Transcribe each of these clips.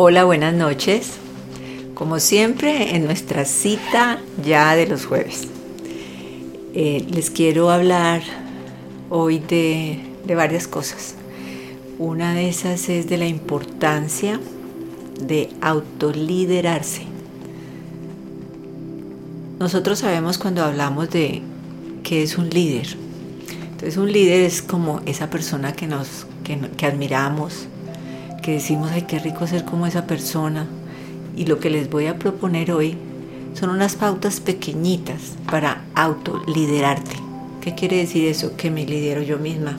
Hola, buenas noches. Como siempre, en nuestra cita ya de los jueves. Eh, les quiero hablar hoy de, varias cosas. Una de esas es de la importancia de autoliderarse. Nosotros sabemos cuando hablamos de qué es un líder. Entonces un líder es como esa persona que nos que admiramos, que decimos, ay, qué rico ser como esa persona. Y lo que les voy a proponer hoy son unas pautas pequeñitas para autoliderarte. ¿Qué quiere decir eso? Que me lidero yo misma.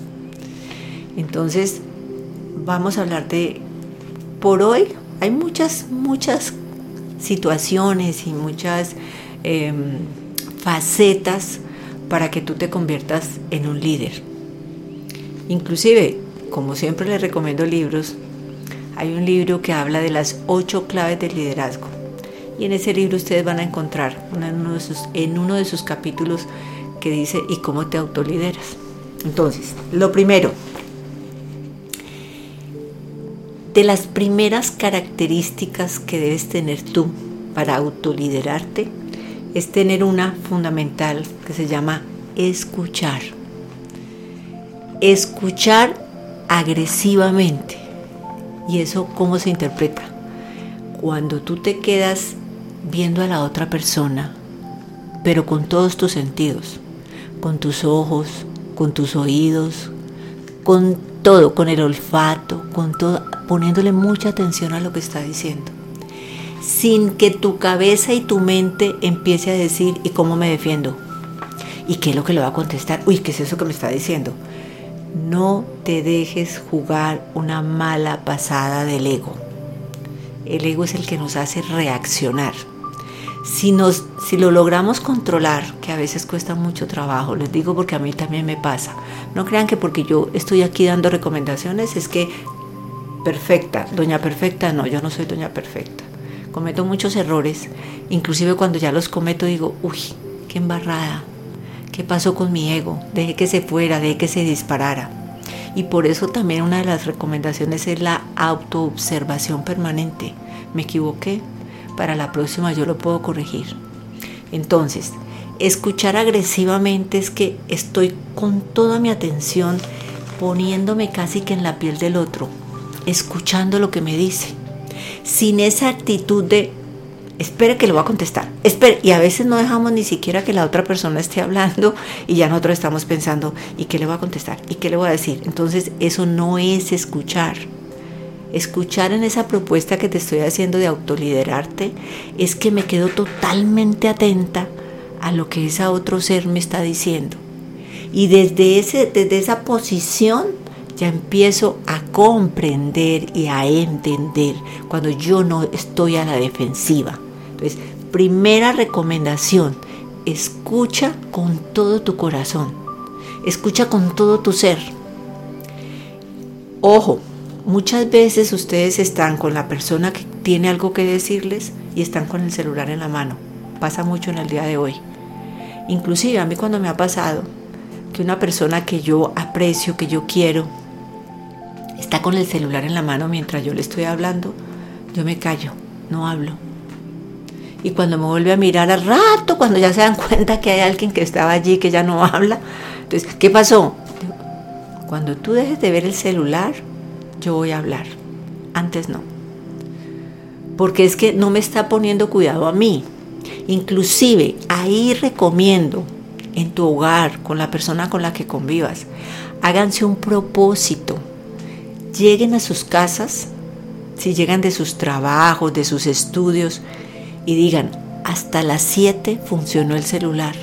Entonces, vamos a hablar de, por hoy, hay muchas, muchas situaciones y muchas eh, facetas para que tú te conviertas en un líder. Inclusive, como siempre les recomiendo libros, hay un libro que habla de las ocho claves del liderazgo. Y en ese libro ustedes van a encontrar en uno de sus, capítulos que dice ¿y cómo te autolideras? Entonces, lo primero, de las primeras características que debes tener tú para autoliderarte es tener una fundamental que se llama escuchar. Escuchar agresivamente. ¿Y eso cómo se interpreta? Cuando tú te quedas viendo a la otra persona, pero con todos tus sentidos, con tus ojos, con tus oídos, con todo, con el olfato, con todo, poniéndole mucha atención a lo que está diciendo sin que tu cabeza y tu mente empiece a decir, ¿y cómo me defiendo? ¿Y qué es lo que le va a contestar? Uy, ¿qué es eso que me está diciendo? No te dejes jugar una mala pasada del ego. El ego es el que nos hace reaccionar. Si, nos, si lo logramos controlar, que a veces cuesta mucho trabajo, les digo porque a mí también me pasa. No crean que porque yo estoy aquí dando recomendaciones es que perfecta, doña perfecta, no, yo no soy doña perfecta cometo muchos errores, inclusive cuando ya los cometo digo, uy, qué embarrada, qué pasó con mi ego, dejé que se fuera, dejé que se disparara. Y por eso también una de las recomendaciones es la autoobservación permanente. Me equivoqué, para la próxima yo lo puedo corregir. Entonces, escuchar agresivamente es que estoy con toda mi atención poniéndome casi que en la piel del otro, escuchando lo que me dice sin esa actitud de espere que le voy a contestar. Espere. Y a veces no dejamos ni siquiera que la otra persona esté hablando y ya nosotros estamos pensando, ¿y qué le voy a contestar? ¿Y qué le voy a decir? Entonces eso no es escuchar. Escuchar en esa propuesta que te estoy haciendo de autoliderarte es que me quedo totalmente atenta a lo que ese otro ser me está diciendo. Y desde, ese, desde esa posición ya empiezo a comprender y a entender cuando yo no estoy a la defensiva. Entonces, primera recomendación, escucha con todo tu corazón, escucha con todo tu ser. Ojo, muchas veces ustedes están con la persona que tiene algo que decirles y están con el celular en la mano. Pasa mucho en el día de hoy. Inclusive a mí cuando me ha pasado que una persona que yo aprecio, que yo quiero, está con el celular en la mano mientras yo le estoy hablando, yo me callo, no hablo. Y cuando me vuelve a mirar al rato, cuando ya se dan cuenta que hay alguien que estaba allí que ya no habla, entonces, ¿qué pasó? Cuando tú dejes de ver el celular, yo voy a hablar. Antes no. Porque es que no me está poniendo cuidado a mí. Inclusive ahí recomiendo en tu hogar, con la persona con la que convivas, háganse un propósito lleguen a sus casas, si llegan de sus trabajos, de sus estudios, y digan, hasta las 7 funcionó el celular,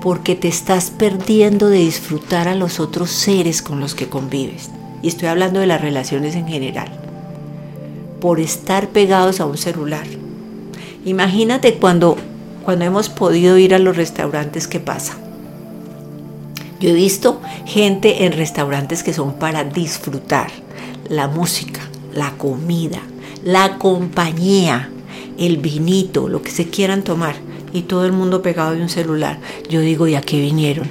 porque te estás perdiendo de disfrutar a los otros seres con los que convives. Y estoy hablando de las relaciones en general, por estar pegados a un celular. Imagínate cuando, cuando hemos podido ir a los restaurantes, ¿qué pasa? Yo he visto gente en restaurantes que son para disfrutar la música, la comida, la compañía, el vinito, lo que se quieran tomar y todo el mundo pegado de un celular. Yo digo, ¿y a qué vinieron?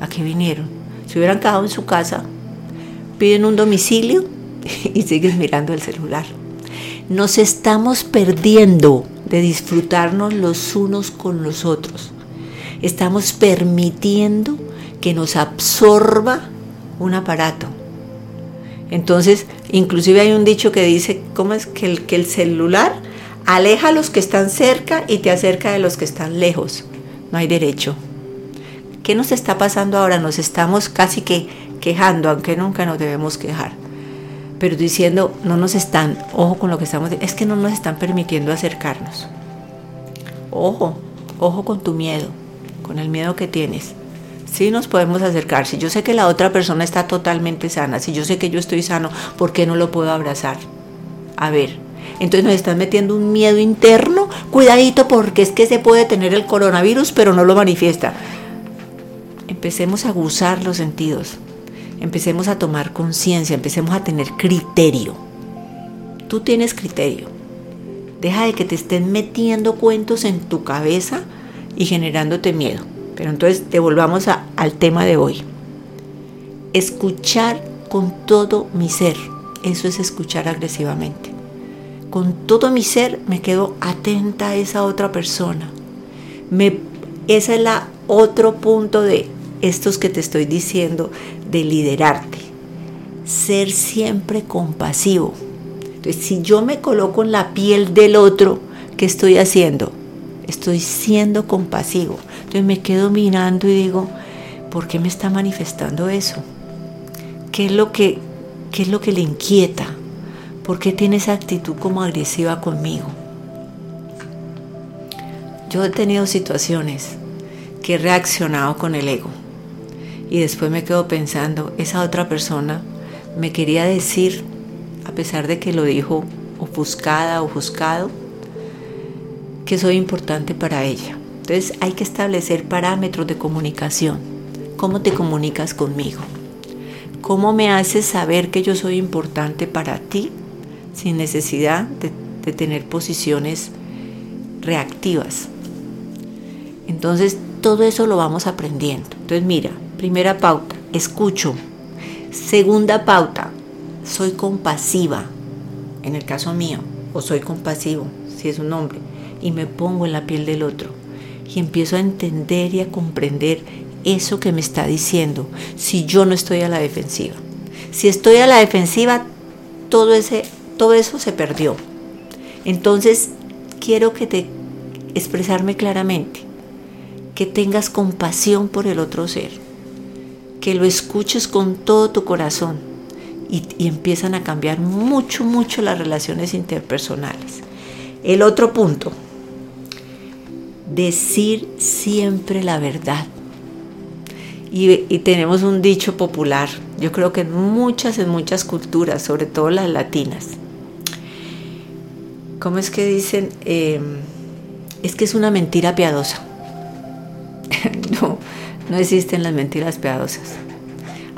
¿A qué vinieron? Si hubieran quedado en su casa, piden un domicilio y sigues mirando el celular. nos estamos perdiendo de disfrutarnos los unos con los otros. Estamos permitiendo que nos absorba un aparato. Entonces, inclusive hay un dicho que dice, ¿cómo es que el, que el celular aleja a los que están cerca y te acerca de los que están lejos? No hay derecho. ¿Qué nos está pasando ahora? Nos estamos casi que quejando, aunque nunca nos debemos quejar. Pero diciendo, no nos están, ojo con lo que estamos, es que no nos están permitiendo acercarnos. Ojo, ojo con tu miedo, con el miedo que tienes. Sí nos podemos acercar. Si yo sé que la otra persona está totalmente sana, si yo sé que yo estoy sano, ¿por qué no lo puedo abrazar? A ver, entonces nos están metiendo un miedo interno. Cuidadito porque es que se puede tener el coronavirus, pero no lo manifiesta empecemos a gozar los sentidos, empecemos a tomar conciencia, empecemos a tener criterio. Tú tienes criterio. Deja de que te estén metiendo cuentos en tu cabeza y generándote miedo. Pero entonces devolvamos al tema de hoy. Escuchar con todo mi ser. Eso es escuchar agresivamente. Con todo mi ser me quedo atenta a esa otra persona. Me, ese es la otro punto de estos que te estoy diciendo de liderarte. Ser siempre compasivo. Entonces, si yo me coloco en la piel del otro, ¿qué estoy haciendo? Estoy siendo compasivo. Entonces me quedo mirando y digo, ¿por qué me está manifestando eso? ¿Qué es lo que, qué es lo que le inquieta? ¿Por qué tiene esa actitud como agresiva conmigo? Yo he tenido situaciones que he reaccionado con el ego y después me quedo pensando, esa otra persona me quería decir, a pesar de que lo dijo ofuscada, ofuscado, que soy importante para ella. Entonces hay que establecer parámetros de comunicación. ¿Cómo te comunicas conmigo? ¿Cómo me haces saber que yo soy importante para ti sin necesidad de, tener posiciones reactivas? Entonces todo eso lo vamos aprendiendo. Entonces mira, Primera pauta, escucho. Segunda pauta, soy compasiva, en el caso mío, o soy compasivo, si es un hombre, y me pongo en la piel del otro y empiezo a entender y a comprender eso que me está diciendo, si yo no estoy a la defensiva. Si estoy a la defensiva, todo, ese, todo eso se perdió. Entonces, quiero que te expresarme claramente, que tengas compasión por el otro ser que lo escuches con todo tu corazón y, empiezan a cambiar mucho, mucho las relaciones interpersonales. El otro punto, decir siempre la verdad. Y, tenemos un dicho popular, yo creo que en muchas, en muchas culturas, sobre todo las latinas. ¿Cómo es que dicen? Em, es que es una mentira piadosa. no, no existen las mentiras piadosas.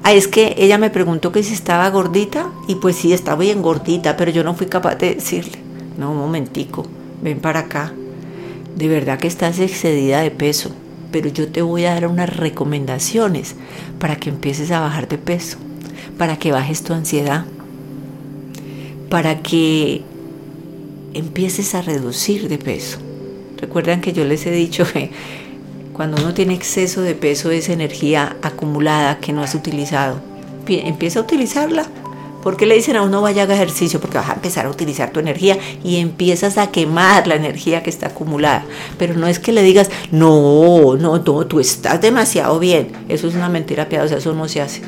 Ah, es que ella me preguntó que si estaba gordita y pues sí, estaba bien gordita, pero yo no fui capaz de decirle. No, un momentico, ven para acá. De verdad que estás excedida de peso, pero yo te voy a dar unas recomendaciones para que empieces a bajar de peso, para que bajes tu ansiedad, para que empieces a reducir de peso. Recuerdan que yo les he dicho que cuando uno tiene exceso de peso es energía acumulada que no has utilizado. Empieza a utilizarla. ¿Por qué le dicen a uno vaya a ejercicio? Porque vas a empezar a utilizar tu energía y empiezas a quemar la energía que está acumulada. Pero no es que le digas, no, no, no, tú estás demasiado bien. Eso es una mentira piadosa, eso no se hace.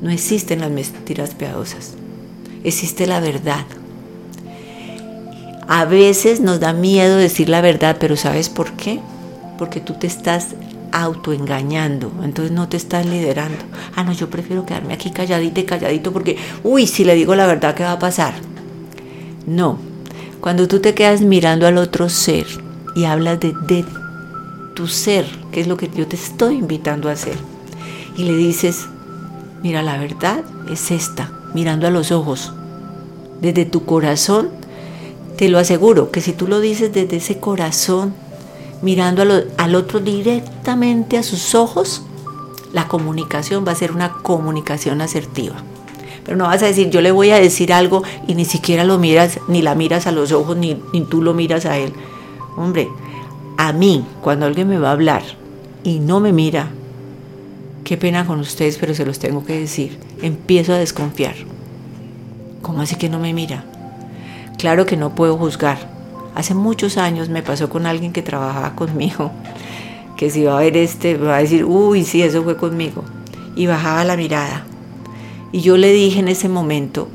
No existen las mentiras piadosas. Existe la verdad. A veces nos da miedo decir la verdad, pero ¿sabes por qué? porque tú te estás autoengañando, entonces no te estás liderando. Ah, no, yo prefiero quedarme aquí calladito y calladito porque, uy, si le digo la verdad, ¿qué va a pasar? No, cuando tú te quedas mirando al otro ser y hablas de, de tu ser, que es lo que yo te estoy invitando a hacer, y le dices, mira, la verdad es esta, mirando a los ojos, desde tu corazón, te lo aseguro que si tú lo dices desde ese corazón, mirando al otro directamente a sus ojos, la comunicación va a ser una comunicación asertiva. Pero no vas a decir, yo le voy a decir algo y ni siquiera lo miras, ni la miras a los ojos, ni, ni tú lo miras a él. Hombre, a mí, cuando alguien me va a hablar y no me mira, qué pena con ustedes, pero se los tengo que decir, empiezo a desconfiar. ¿Cómo así que no me mira? Claro que no puedo juzgar. Hace muchos años me pasó con alguien que trabajaba conmigo, que si va a ver este, va a decir, uy, sí, eso fue conmigo. Y bajaba la mirada. Y yo le dije en ese momento,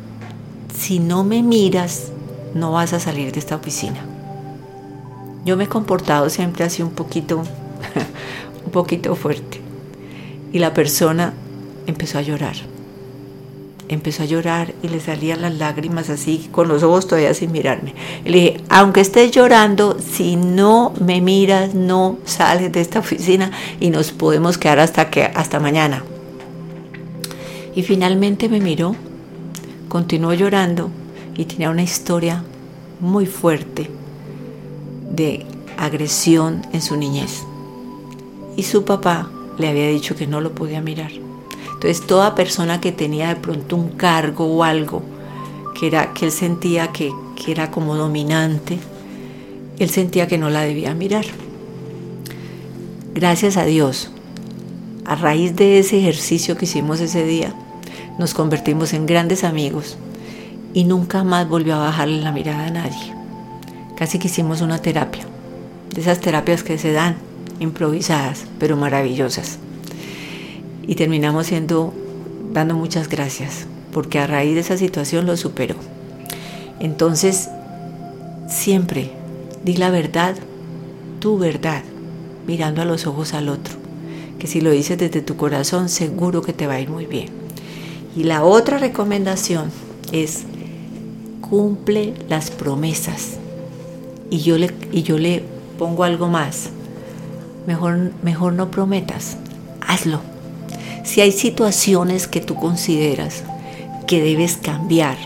si no me miras, no vas a salir de esta oficina. Yo me he comportado siempre así un poquito, un poquito fuerte. Y la persona empezó a llorar. Empezó a llorar y le salían las lágrimas así, con los ojos todavía sin mirarme. Le dije, aunque estés llorando, si no me miras, no sales de esta oficina y nos podemos quedar hasta, que, hasta mañana. Y finalmente me miró, continuó llorando y tenía una historia muy fuerte de agresión en su niñez. Y su papá le había dicho que no lo podía mirar. Entonces toda persona que tenía de pronto un cargo o algo que, era, que él sentía que, que era como dominante, él sentía que no la debía mirar. Gracias a Dios, a raíz de ese ejercicio que hicimos ese día, nos convertimos en grandes amigos y nunca más volvió a bajarle la mirada a nadie. Casi que hicimos una terapia, de esas terapias que se dan improvisadas, pero maravillosas. Y terminamos siendo, dando muchas gracias, porque a raíz de esa situación lo superó. Entonces, siempre di la verdad, tu verdad, mirando a los ojos al otro, que si lo dices desde tu corazón, seguro que te va a ir muy bien. Y la otra recomendación es cumple las promesas. Y yo le, y yo le pongo algo más. Mejor, mejor no prometas, hazlo. Si hay situaciones que tú consideras que debes cambiar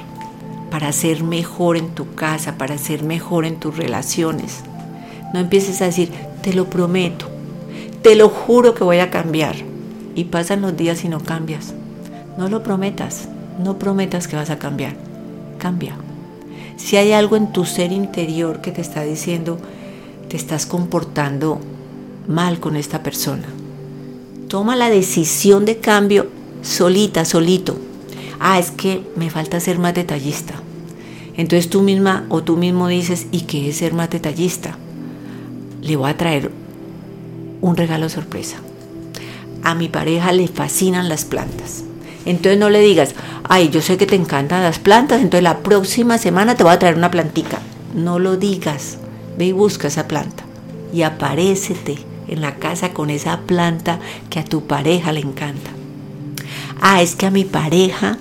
para ser mejor en tu casa, para ser mejor en tus relaciones, no empieces a decir, te lo prometo, te lo juro que voy a cambiar. Y pasan los días y no cambias. No lo prometas, no prometas que vas a cambiar. Cambia. Si hay algo en tu ser interior que te está diciendo, te estás comportando mal con esta persona, toma la decisión de cambio solita, solito. Ah, es que me falta ser más detallista. Entonces tú misma o tú mismo dices, ¿y qué es ser más detallista? Le voy a traer un regalo sorpresa. A mi pareja le fascinan las plantas. Entonces no le digas, ay, yo sé que te encantan las plantas, entonces la próxima semana te voy a traer una plantica. No lo digas, ve y busca esa planta y aparécete en la casa con esa planta que a tu pareja le encanta. Ah, es que a mi pareja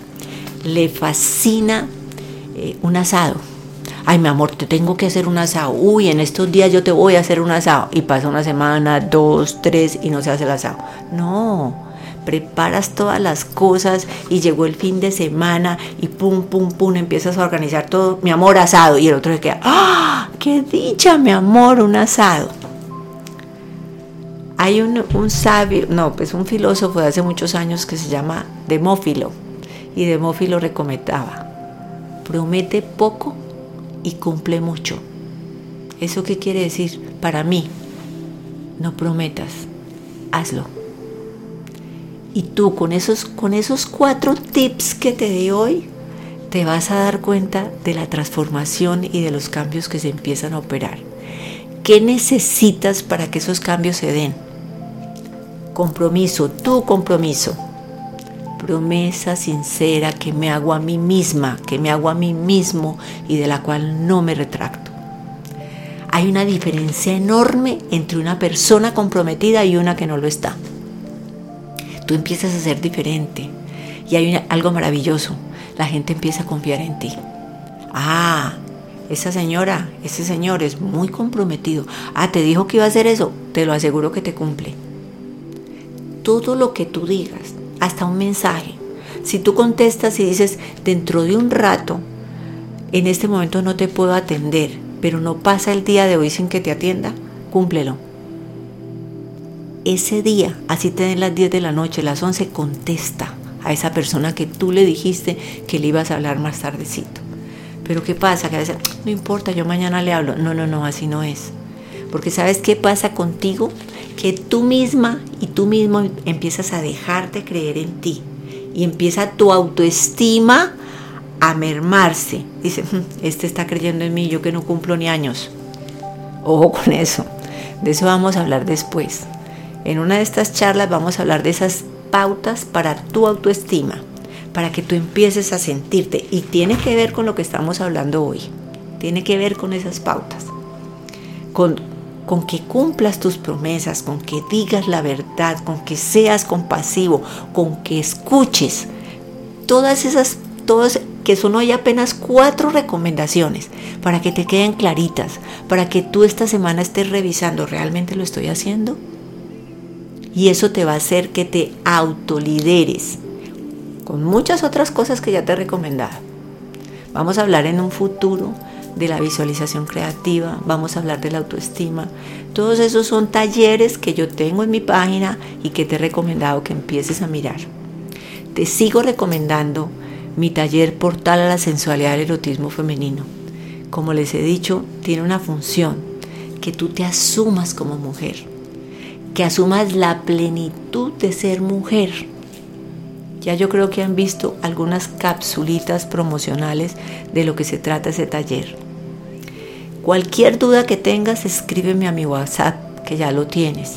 le fascina eh, un asado. Ay, mi amor, te tengo que hacer un asado. Uy, en estos días yo te voy a hacer un asado. Y pasa una semana, dos, tres y no se hace el asado. No, preparas todas las cosas y llegó el fin de semana y pum, pum, pum, empiezas a organizar todo, mi amor, asado. Y el otro se queda, ¡ah! ¡Qué dicha, mi amor, un asado! Hay un, sabio, no, pues un filósofo de hace muchos años que se llama Demófilo. Y Demófilo recomendaba, promete poco y cumple mucho. ¿Eso qué quiere decir? Para mí, no prometas, hazlo. Y tú con esos, con esos cuatro tips que te di hoy, te vas a dar cuenta de la transformación y de los cambios que se empiezan a operar. ¿Qué necesitas para que esos cambios se den? Compromiso, tu compromiso. Promesa sincera que me hago a mí misma, que me hago a mí mismo y de la cual no me retracto. Hay una diferencia enorme entre una persona comprometida y una que no lo está tú empiezas a ser diferente. Y hay algo maravilloso, la gente empieza a confiar en ti. Ah, esa señora, ese señor es muy comprometido. Ah, te dijo que iba a hacer eso, te lo aseguro que te cumple. Todo lo que tú digas, hasta un mensaje. Si tú contestas y dices, dentro de un rato, en este momento no te puedo atender, pero no pasa el día de hoy sin que te atienda, cúmplelo ese día, así te den las 10 de la noche, las 11, contesta a esa persona que tú le dijiste que le ibas a hablar más tardecito. Pero ¿qué pasa? Que a veces, no importa, yo mañana le hablo. No, no, no, así no es. Porque ¿sabes qué pasa contigo? Que tú misma y tú mismo empiezas a dejarte creer en ti. Y empieza tu autoestima a mermarse. Dice, hmm, este está creyendo en mí, yo que no cumplo ni años. Ojo con eso. De eso vamos a hablar después. En una de estas charlas vamos a hablar de esas pautas para tu autoestima, para que tú empieces a sentirte. Y tiene que ver con lo que estamos hablando hoy. Tiene que ver con esas pautas. Con, con que cumplas tus promesas, con que digas la verdad, con que seas compasivo, con que escuches. Todas esas, todas que son hoy apenas cuatro recomendaciones para que te queden claritas, para que tú esta semana estés revisando, ¿realmente lo estoy haciendo? Y eso te va a hacer que te autolideres con muchas otras cosas que ya te he recomendado. Vamos a hablar en un futuro de la visualización creativa, vamos a hablar de la autoestima. Todos esos son talleres que yo tengo en mi página y que te he recomendado que empieces a mirar. Te sigo recomendando mi taller Portal a la Sensualidad del Erotismo Femenino. Como les he dicho, tiene una función, que tú te asumas como mujer, que asumas la plenitud de ser mujer. Ya yo creo que han visto algunas capsulitas promocionales de lo que se trata ese taller. Cualquier duda que tengas, escríbeme a mi WhatsApp, que ya lo tienes.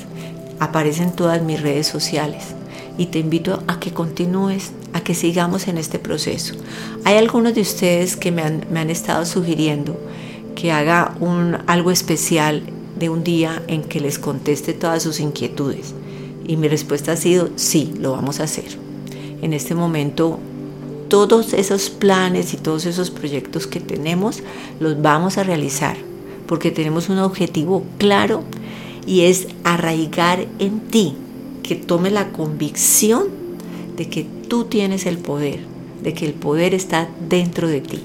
Aparecen todas mis redes sociales y te invito a que continúes, a que sigamos en este proceso. Hay algunos de ustedes que me han, estado sugiriendo que haga algo especial de un día en que les conteste todas sus inquietudes. Y mi respuesta ha sido sí, lo vamos a hacer. En este momento todos esos planes y todos esos proyectos que tenemos los vamos a realizar porque tenemos un objetivo claro y es arraigar en ti que tome la convicción de que tú tienes el poder, de que el poder está dentro de ti.